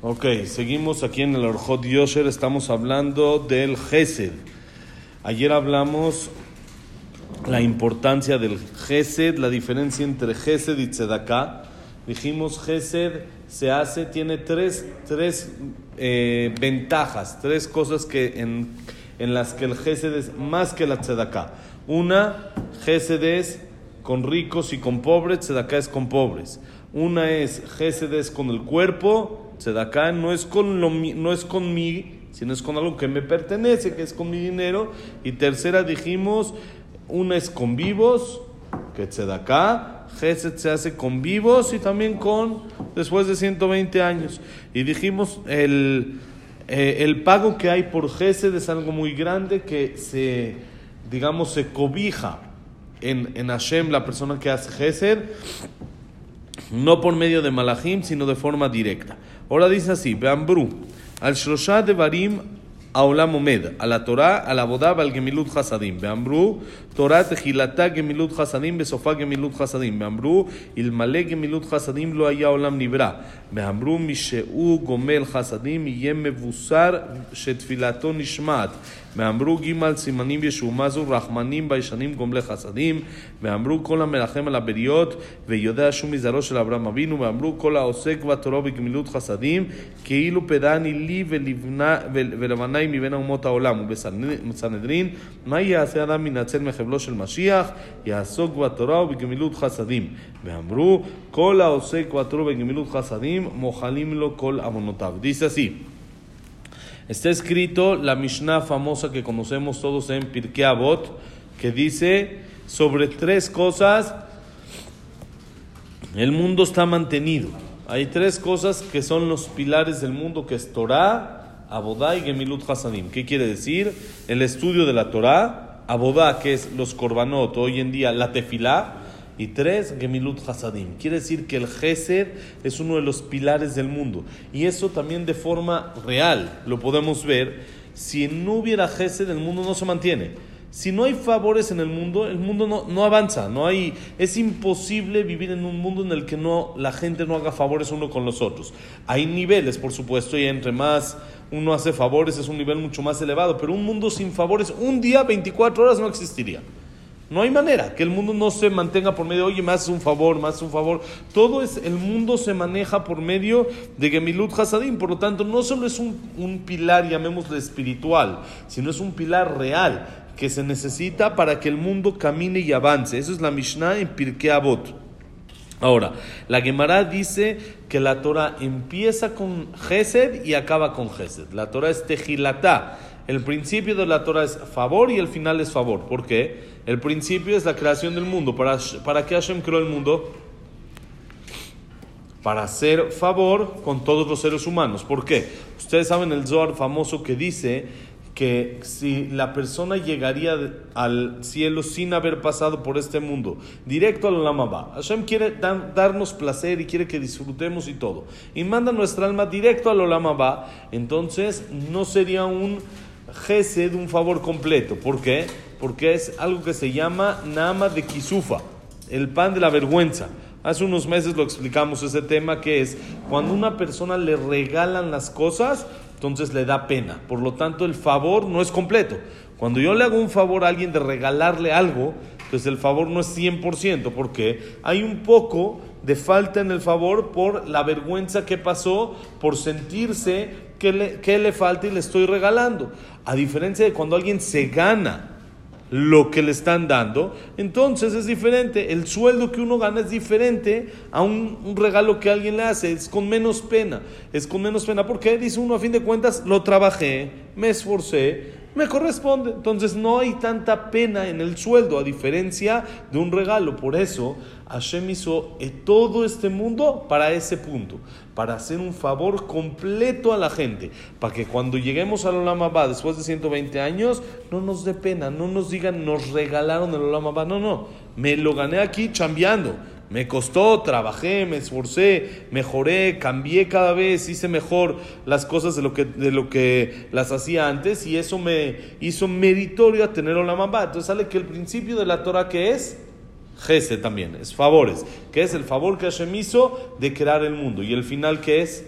Ok, seguimos aquí en el Orjot Yosher, estamos hablando del Gesed. Ayer hablamos la importancia del Gesed, la diferencia entre Gesed y Tzedaká. Dijimos Gesed se hace, tiene tres, tres eh, ventajas, tres cosas que en, en, las que el Gesed es más que la Tzedaká. Una, Gesed es con ricos y con pobres, Tzedaká es con pobres. Una es Gesed es con el cuerpo, Tzedaká no es con lo, no es con mí, sino es con algo que me pertenece, que es con mi dinero. Y tercera dijimos, una es con vivos, que Tzedaká, Gesed se hace con vivos y también con después de 120 años. Y dijimos, el, eh, el pago que hay por Gesed es algo muy grande que se, digamos, se cobija en, en Hashem, la persona que hace Gesed, no por medio de Malachim, sino de forma directa. Ahora dice así, Beambru, al Shlosha de Barim העולם עומד, על התורה, על העבודה ועל גמילות חסדים. ואמרו, תורה תחילתה גמילות חסדים, בסופה גמילות חסדים. ואמרו, אלמלא גמילות חסדים לא היה עולם נברא. ואמרו, משהוא גומל חסדים יהיה מבוסר שתפילתו נשמעת. ואמרו ג' סימנים ישוע, מה זו רחמנים ביישנים גומלי חסדים. ואמרו כל המרחם על הבריות ויודע שום מזרעו של אברהם אבינו. ואמרו כל העוסק בתורה בגמילות חסדים, כאילו פדני לי ולבנה, ולבני מבין אומות העולם. ובסנהדרין, מה יעשה אדם מנצל מחבלו של משיח? יעסוק בתורה ובגמילות חסדים. ואמרו כל העוסק בתורה ובגמילות חסדים, מוחלים לו כל עוונותיו. Dice así. Está escrito la Mishnah famosa que conocemos todos en Pirkei Avot, que dice sobre tres cosas el mundo está mantenido. Hay tres cosas que son los pilares del mundo, que es Torah, Abodá y Gemilut Hasadim. ¿Qué quiere decir? El estudio de la Torah, Abodá, que es los Korbanot, hoy en día la Tefilá, y tres, Gemilut Hasadim. Quiere decir que el Gesed es uno de los pilares del mundo. Y eso también de forma real lo podemos ver. Si no hubiera Gesed, el mundo no se mantiene. Si no hay favores en el mundo, el mundo no, no, avanza. No hay, es imposible vivir en un mundo en el que no, la gente no haga favores uno con los otros. Hay niveles, por supuesto, y entre más uno hace favores es un nivel mucho más elevado. Pero un mundo sin favores, un día, 24 horas, no existiría. No hay manera que el mundo no se mantenga por medio, oye, más un favor, más un favor. Todo es, el mundo se maneja por medio de Gemilut Hasadim. Por lo tanto, no solo es un, pilar, llamémosle espiritual, sino es un pilar real que se necesita para que el mundo camine y avance. Eso es la Mishnah en Pirkei Avot. Ahora, la Gemara dice que la Torah empieza con Gesed y acaba con Gesed. La Torah es Tejilatá. El principio de la Torah es favor y el final es favor. ¿Por qué? El principio es la creación del mundo. ¿Para, para qué Hashem creó el mundo? Para hacer favor con todos los seres humanos. ¿Por qué? Ustedes saben el Zohar famoso que dice que si la persona llegaría al cielo sin haber pasado por este mundo, directo al Olam Hashem quiere darnos placer y quiere que disfrutemos y todo, y manda nuestra alma directo al Olam entonces no sería un gesed, un favor completo. ¿Por qué? Porque es algo que se llama Nama de Kisufa, el pan de la vergüenza. Hace unos meses lo explicamos ese tema que es cuando una persona le regalan las cosas, entonces le da pena. Por lo tanto, el favor no es completo. Cuando yo le hago un favor a alguien de regalarle algo, pues el favor no es 100%, porque hay un poco de falta en el favor por la vergüenza que pasó, por sentirse que le, que le falta y le estoy regalando. A diferencia de cuando alguien se gana lo que le están dando, entonces es diferente. El sueldo que uno gana es diferente a un, un, regalo que alguien le hace, es con menos pena, es con menos pena. porque Dice uno, a fin de cuentas, lo trabajé, me esforcé, me corresponde. Entonces no hay tanta pena en el sueldo, a diferencia de un regalo. Por eso Hashem hizo todo este mundo para ese punto, para hacer un favor completo a la gente, para que cuando lleguemos al Olam Abba después de 120 años, no nos dé pena, no nos digan, nos regalaron el Olam Abba. No, no, me lo gané aquí chambeando. Me costó, trabajé, me esforcé, mejoré, cambié cada vez, hice mejor las cosas de lo que, de lo que las hacía antes y eso me hizo meritorio a tener Olam Abba. Entonces sale que el principio de la Torah que es Gese también, es favores, que es el favor que Hashem hizo de crear el mundo. Y el final que es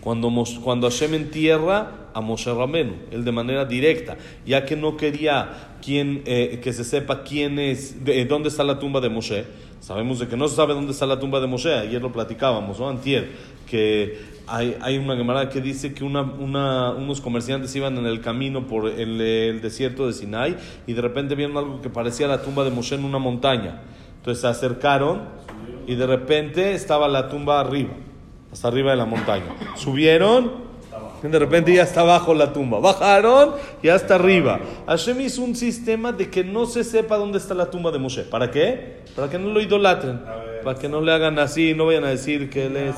Cuando, cuando Hashem entierra a Moshe Ramenu, él de manera directa, ya que no quería quien, eh, que se sepa quién es, de, dónde está la tumba de Moshe. Sabemos de que no se sabe dónde está la tumba de Moshe, ayer lo platicábamos, ¿no? Antier, que hay, hay una camarada que dice que una, una, unos comerciantes iban en el camino por el, el, desierto de Sinai y de repente vieron algo que parecía la tumba de Moshe en una montaña. Entonces se acercaron y de repente estaba la tumba arriba hasta arriba de la montaña. Subieron, de repente ya está abajo la tumba. Bajaron, ya está arriba. Hashem hizo un sistema de que no se sepa dónde está la tumba de Moshe. ¿Para qué? Para que no lo idolatren. Para que no le hagan así, no vayan a decir que él es...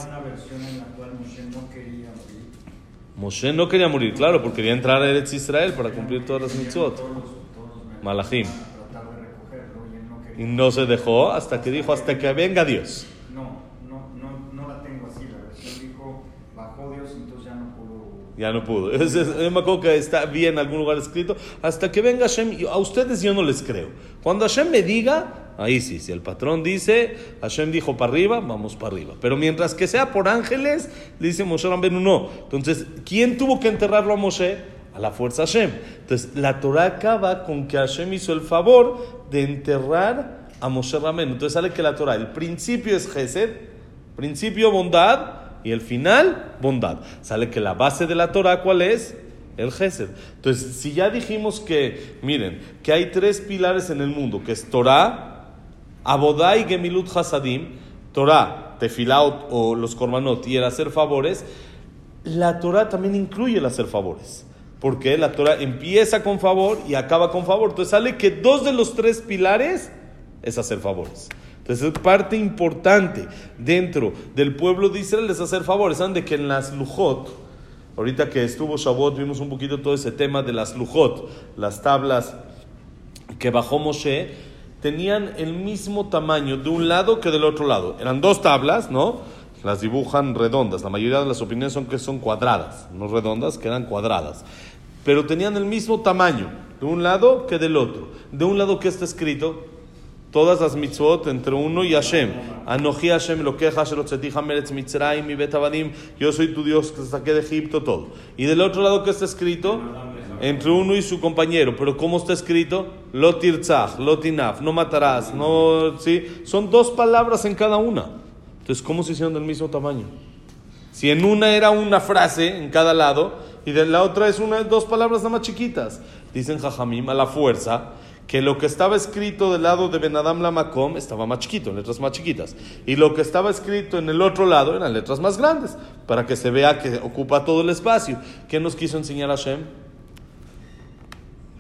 Moshe no quería morir. Claro, porque quería entrar a Eretz Israel para cumplir todas las mitzvot. Malachim. y. Y no se dejó hasta que dijo, hasta que venga Dios. No, no, no, no la tengo así. La versión dijo, bajó Dios, entonces ya no pudo. Ya no pudo. Es- es- Yo me acuerdo que está bien en algún lugar escrito. Hasta que venga Hashem. A ustedes yo no les creo. Cuando Hashem me diga, ahí sí. Si el patrón dice, Hashem dijo para arriba, vamos para arriba. Pero mientras que sea por ángeles, le dice Moshe Rambenu, no. Entonces, ¿quién tuvo que enterrarlo a Moshe? A la fuerza Hashem. Entonces, la Torah acaba con que Hashem hizo el favor de enterrar a Moshe Rambenu. Entonces sale que la Torah, el principio es Gesed, principio bondad, y el final, bondad. Sale que la base de la Torah, ¿cuál es? El Gesed. Entonces, si ya dijimos que, miren, que hay tres pilares en el mundo, que es Torah, Abodá y Gemilut Hasadim, Torah, Tefilá o los Korbanot y el hacer favores, la Torah también incluye el hacer favores. Porque la Torah empieza con favor y acaba con favor. Entonces sale que dos de los tres pilares es hacer favores. Entonces es parte importante dentro del pueblo de Israel es hacer favores. Saben de que en las Lujot, ahorita que estuvo Shavuot, vimos un poquito todo ese tema de las Lujot, las tablas que bajó Moshe, tenían el mismo tamaño de un lado que del otro lado. Eran dos tablas, ¿no? Las dibujan redondas. La mayoría de las opiniones son que son cuadradas, no redondas, que eran cuadradas. Pero tenían el mismo tamaño de un lado que del otro. De un lado que está escrito, todas las mitzvot entre uno y Hashem. Anoji Hashem lo queja, Mitzrayim y Betabadim. Yo soy tu Dios que te saqué de Egipto, todo. Y del otro lado que está escrito, entre uno y su compañero. Pero ¿cómo está escrito? Lo tirzach, lo tinaf, no matarás, no, ¿sí? Son dos palabras en cada una. Entonces, ¿cómo se hicieron del mismo tamaño? Si en una era una frase en cada lado y de la otra es una, dos palabras nada más chiquitas. Dicen Jajamim a la fuerza que lo que estaba escrito del lado de Benadam Lamakom estaba más chiquito, en letras más chiquitas. Y lo que estaba escrito en el otro lado eran letras más grandes, para que se vea que ocupa todo el espacio. ¿Qué nos quiso enseñar Hashem?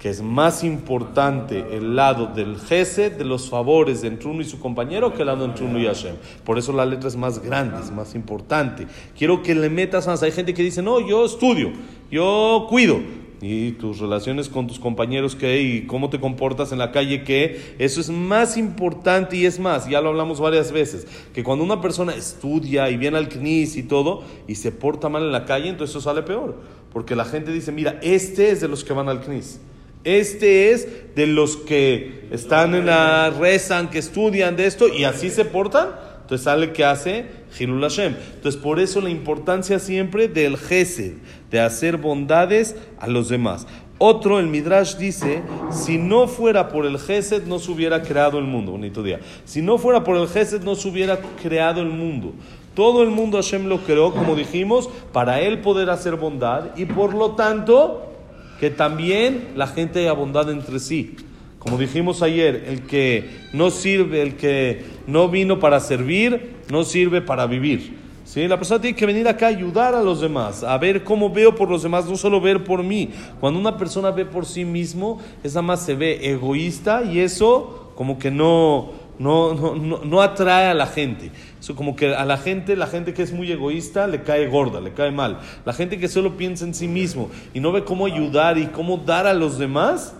Que es más importante el lado del Gesed, de los favores entre uno y su compañero, que el lado entre uno y Hashem. Por eso la letra es más grande, es más importante. Quiero que le metas más. Hay gente que dice, no, yo estudio, yo cuido. Y tus relaciones con tus compañeros, ¿qué? Y cómo te comportas en la calle, ¿qué? Eso es más importante y es más, ya lo hablamos varias veces, que cuando una persona estudia y viene al CNIS y todo, y se porta mal en la calle, entonces eso sale peor. Porque la gente dice, mira, este es de los que van al CNIS. Este es de los que están en la rezan, que estudian de esto y así se portan. Entonces sale que hace Hilul Hashem. Entonces por eso la importancia siempre del Gesed, de hacer bondades a los demás. Otro, el Midrash dice, si no fuera por el Gesed no se hubiera creado el mundo. Bonito día. Si no fuera por el Gesed no se hubiera creado el mundo. Todo el mundo Hashem lo creó, como dijimos, para él poder hacer bondad y por lo tanto que también la gente haya bondad entre sí. Como dijimos ayer, el que no sirve, el que no vino para servir, no sirve para vivir. ¿Sí? La persona tiene que venir acá a ayudar a los demás, a ver cómo veo por los demás, no solo ver por mí. Cuando una persona ve por sí mismo, esa más se ve egoísta y eso como que no, no, no, no, no atrae a la gente. Eso como que a la gente, la gente que es muy egoísta, le cae gorda, le cae mal. La gente que solo piensa en sí mismo y no ve cómo ayudar y cómo dar a los demás,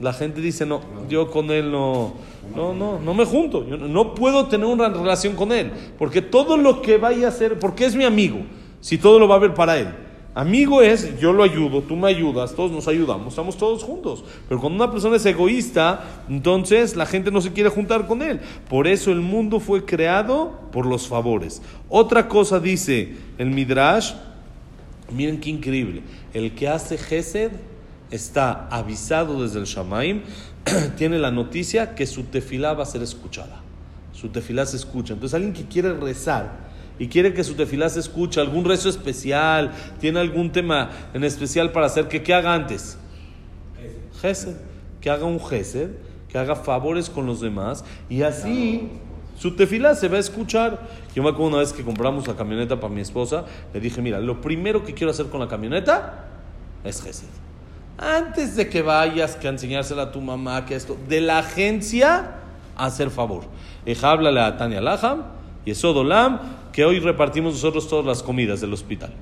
la gente dice, no, yo con él no, no, no, no me junto, yo no- puedo tener una relación con él, porque todo lo que vaya a hacer, porque es mi amigo, si todo lo va a ver para él. Amigo es, yo lo ayudo, tú me ayudas, todos nos ayudamos, estamos todos juntos. Pero cuando una persona es egoísta, entonces la gente no se quiere juntar con él. Por eso el mundo fue creado por los favores. Otra cosa dice el Midrash, Miren qué increíble. El que hace Gesed está avisado desde el Shamaim, tiene la noticia que su tefilá va a ser escuchada. Su tefilá se escucha. Entonces alguien que quiere rezar y quiere que su tefilá se escuche, algún rezo especial, tiene algún tema en especial para hacer, que ¿qué haga antes? Gesed. Que haga un Gesed, que haga favores con los demás y así su tefilá se va a escuchar. Yo me acuerdo una vez que compramos la camioneta para mi esposa, le dije, mira, lo primero que quiero hacer con la camioneta es Gesed. Antes de que vayas, que a enseñársela a tu mamá, que esto, de la agencia, hacer favor. Eja, háblale a Tania Laham y Esodolam, que hoy repartimos nosotros todas las comidas del hospital.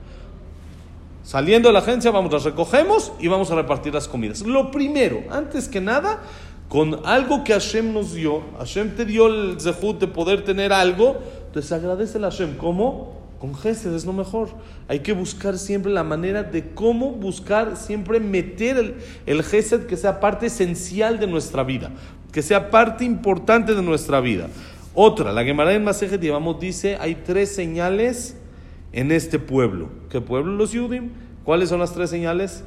Saliendo de la agencia, vamos, las recogemos y vamos a repartir las comidas. Lo primero, antes que nada, con algo que Hashem nos dio, Hashem te dio el zehut de poder tener algo, entonces agradece a Hashem. ¿Cómo? Con Gesed es lo mejor. Hay que buscar siempre la manera de cómo buscar siempre meter el, el Gesed que sea parte esencial de nuestra vida, que sea parte importante de nuestra vida. Otra, la Gemara en Masejet llevamos dice, hay tres señales en este pueblo. ¿Qué pueblo? Los Yudim. ¿Cuáles son las tres señales?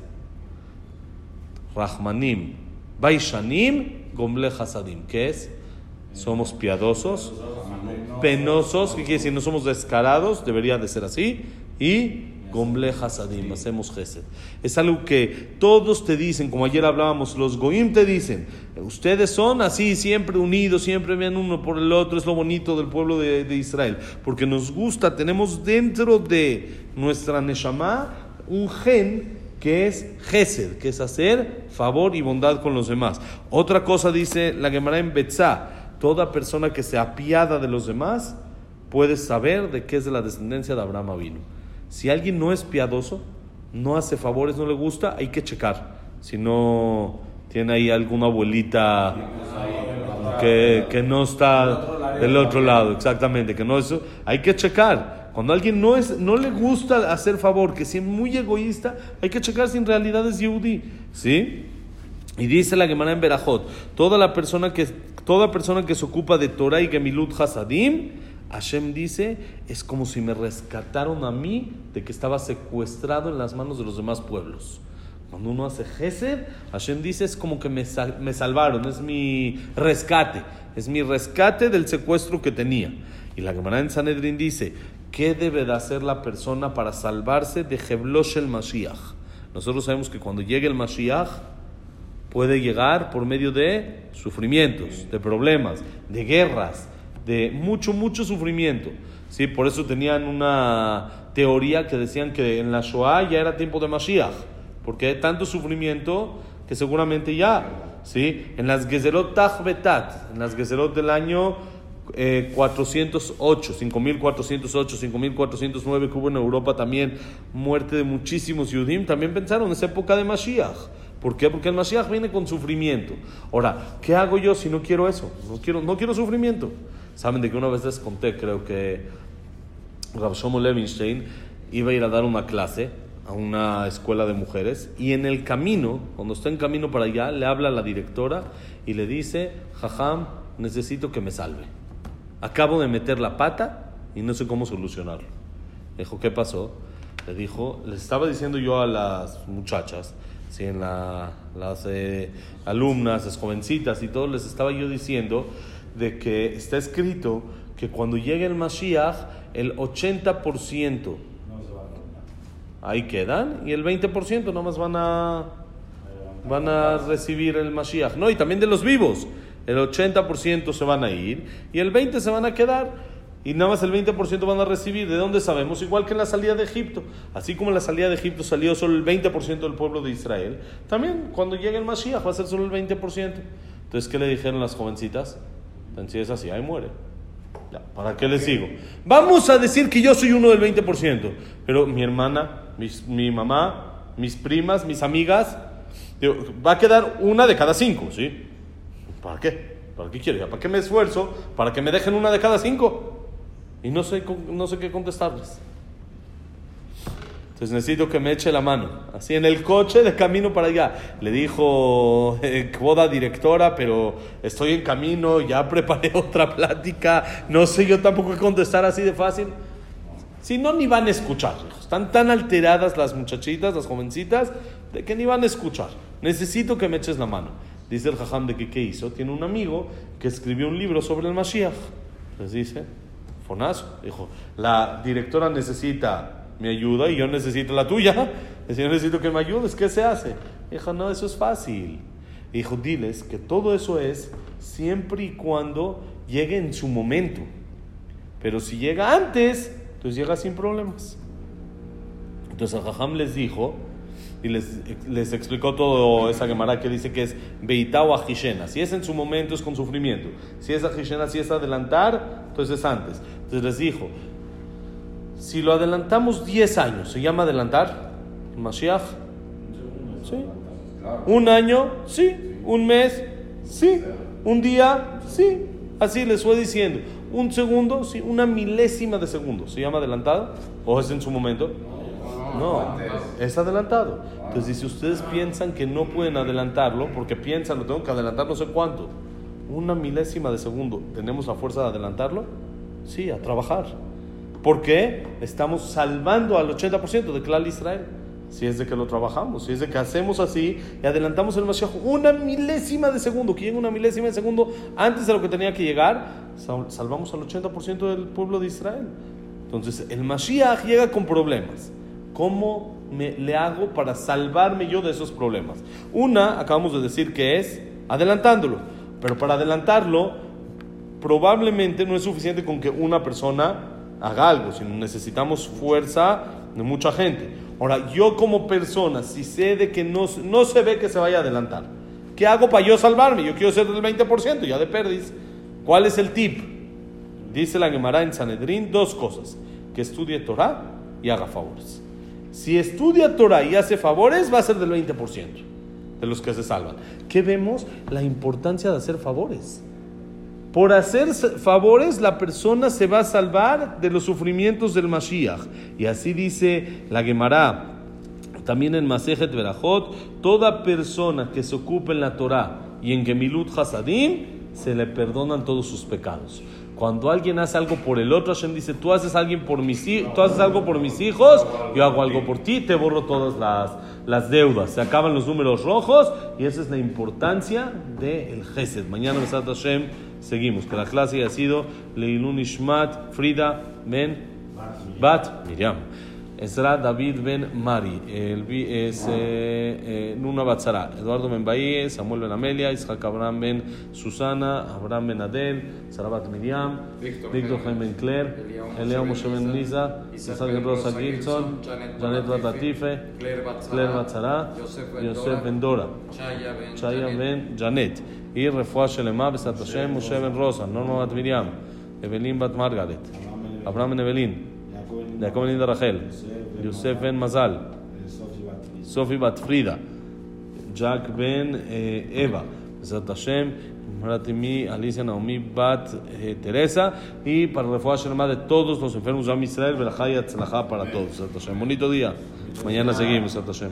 Rahmanim, Baishanim, Gomle Hasadim. ¿Qué es? Somos piadosos, penosos, ¿qué quiere decir? No somos descarados, debería de ser así. Y Gomble Hasadim, hacemos Gesed. Es algo que todos te dicen, como ayer hablábamos, los Goim te dicen, ustedes son así, siempre unidos, siempre ven uno por el otro, es lo bonito del pueblo de, de Israel, porque nos gusta, tenemos dentro de nuestra Neshama un gen que es Gesed, que es hacer favor y bondad con los demás. Otra cosa dice la Gemara en Betzá, toda persona que se apiada de los demás puede saber de qué es de la descendencia de Abraham vino. Si alguien no es piadoso, no hace favores, no le gusta, hay que checar. Si no tiene ahí alguna abuelita que, que no está del otro lado, exactamente, que no eso, hay que checar. Cuando alguien no, es, no le gusta hacer favor, que es muy egoísta, hay que checar si en realidad es Yehudi. ¿Sí? Y dice la Gemara en Berajot, toda la persona que, toda persona que se ocupa de Torah y Gemilut Hasadim, Hashem dice, es como si me rescataron a mí de que estaba secuestrado en las manos de los demás pueblos. Cuando uno hace Gesed, Hashem dice, es como que me, me salvaron, es mi rescate, es mi rescate del secuestro que tenía. Y la Gemara en Sanedrin dice, ¿qué debe de hacer la persona para salvarse de Jeblosh el Mashiach? Nosotros sabemos que cuando llegue el Mashiach, puede llegar por medio de sufrimientos, de problemas, de guerras, de mucho, mucho sufrimiento. ¿Sí? Por eso tenían una teoría que decían que en la Shoah ya era tiempo de Mashiach, porque hay tanto sufrimiento que seguramente ya, ¿sí? En las Gezerot Betat, en las Gezerot del año eh, 408, 5408, 5409 que hubo en Europa también, muerte de muchísimos Yudim, también pensaron en esa época de Mashiach. ¿Por qué? Porque el Mashiach viene con sufrimiento. Ahora, ¿qué hago yo si no quiero eso? No quiero, no quiero sufrimiento. Saben de que una vez les conté, creo que Rav Shlomo Levinstein iba a ir a dar una clase a una escuela de mujeres y en el camino, cuando está en camino para allá, le habla a la directora y le dice, Jajam, necesito que me salve. Acabo de meter la pata y no sé cómo solucionarlo. Le dijo, ¿qué pasó? Le dijo, les estaba diciendo yo a las muchachas, ¿sí? en la, las eh, alumnas, las jovencitas y todo, les estaba yo diciendo de que está escrito que cuando llegue el Mashiach, el 80% ahí quedan y el 20% nomás van a, van a recibir el Mashiach. No, y también de los vivos. El 80% se van a ir y el 20% se van a quedar. Y nada más el 20% van a recibir. ¿De dónde sabemos? Igual que en la salida de Egipto. Así como en la salida de Egipto salió solo el 20% del pueblo de Israel, también cuando llegue el Mashiach va a ser solo el 20%. Entonces, ¿qué le dijeron las jovencitas? Si es así, ahí muere. Ya, ¿Para qué les digo? Vamos a decir que yo soy uno del 20%, pero mi hermana, mis, mi mamá, mis primas, mis amigas, digo, va a quedar una de cada cinco, ¿sí? ¿Para qué? ¿Para qué quiero? ¿Para qué me esfuerzo? ¿Para que me dejen una de cada cinco? Y no sé, no sé qué contestarles. Entonces necesito que me eche la mano. Así en el coche de camino para allá. Le dijo, eh, boda directora, pero estoy en camino, ya preparé otra plática. No sé yo tampoco qué contestar así de fácil. Si no, ni van a escuchar. Están tan alteradas las muchachitas, las jovencitas, de que ni van a escuchar. Necesito que me eches la mano. Dice el jajam de que qué hizo. Tiene un amigo que escribió un libro sobre el Mashiach. Les dice, Fonazo. Dijo, la directora necesita mi ayuda y yo necesito la tuya. Dice, yo necesito que me ayudes. ¿Qué se hace? Dijo, no, eso es fácil. Dijo, diles que todo eso es siempre y cuando llegue en su momento. Pero si llega antes, entonces llega sin problemas. Entonces el Jajam les dijo y les, explicó todo esa Gemara que dice que es Beitá o Ajishena. Si es en su momento es con sufrimiento. Si es Ajishena, si es adelantar, entonces es antes. Entonces les dijo, si lo adelantamos 10 años, ¿se llama adelantar? Mashiach. Un año, sí. Un mes, sí. Un día, sí. Así les fue diciendo. Un segundo, sí. Una milésima de segundo. ¿Se llama adelantado? ¿O es en su momento? No, es adelantado. Entonces, si ustedes piensan que no pueden adelantarlo, porque piensan, lo tengo que adelantar no sé cuánto, una milésima de segundo, ¿tenemos la fuerza de adelantarlo? Sí, a trabajar. ¿Por qué? Estamos salvando al 80% de Clal Israel. Si es de que lo trabajamos, si es de que hacemos así y adelantamos el Mashiach una milésima de segundo, que llegue una milésima de segundo antes de lo que tenía que llegar, salvamos al 80% del pueblo de Israel. Entonces, el Mashiach llega con problemas. ¿Cómo me, le hago para salvarme yo de esos problemas? Una, acabamos de decir que es adelantándolo, pero para adelantarlo probablemente no es suficiente con que una persona haga algo, sino necesitamos fuerza de mucha gente. Ahora, yo como persona, si sé de que no, no se ve que se vaya a adelantar, ¿qué hago para yo salvarme? Yo quiero ser del 20%, ya de perdis. ¿Cuál es el tip? Dice la Gemara en Sanedrín dos cosas, que estudie Torah y haga favores. Si estudia Torah y hace favores, va a ser del 20% de los que se salvan. ¿Qué vemos? La importancia de hacer favores. Por hacer favores, la persona se va a salvar de los sufrimientos del Mashiach. Y así dice la Gemara, también en Masejet Berajot, toda persona que se ocupe en la Torah y en Gemilut Hasadim, se le perdonan todos sus pecados. Cuando alguien hace algo por el otro, Hashem dice, tú haces, alguien por mis, tú haces algo por mis hijos, yo hago algo por ti, te borro todas las, las deudas. Se acaban los números rojos y esa es la importancia del Gesed. Mañana, Besat Hashem, seguimos. Que la clase haya sido Leilun Ishmat Frida Ben Bat Miriam. Ezra David Ben Mari, el, es eh, eh, Nuna Batzara, Eduardo Ben Bahía, Samuel Ben Amelia, Isaac Abraham Ben Susana, Abraham Ben Adel, Sarabat Miriam, Víctor Jaime Ben Claire, Eleo Moshe Ben Lisa, Isaac Ben Rosa Gilson, Janet Batatife, Claire Batzara, Yosef Ben Dora, Chaya Ben Janet, y Refuah Shelema, Besat Hashem, Moshe Ben Rosa, Norma Bat Miriam, Evelyn Bat Margaret, Abraham Ben Evelyn, Jacob Ben Rachel, Yosef Ben Mazal, Sofi Bat Frida, Jack Ben Eva, Besat Hashem, Maratimi, Alicia Naomi Bat Teresa, y para refugiar Shelema de todos los enfermos de Israel, Atzlajá para todos. Bonito día. Mañana seguimos, Hashem.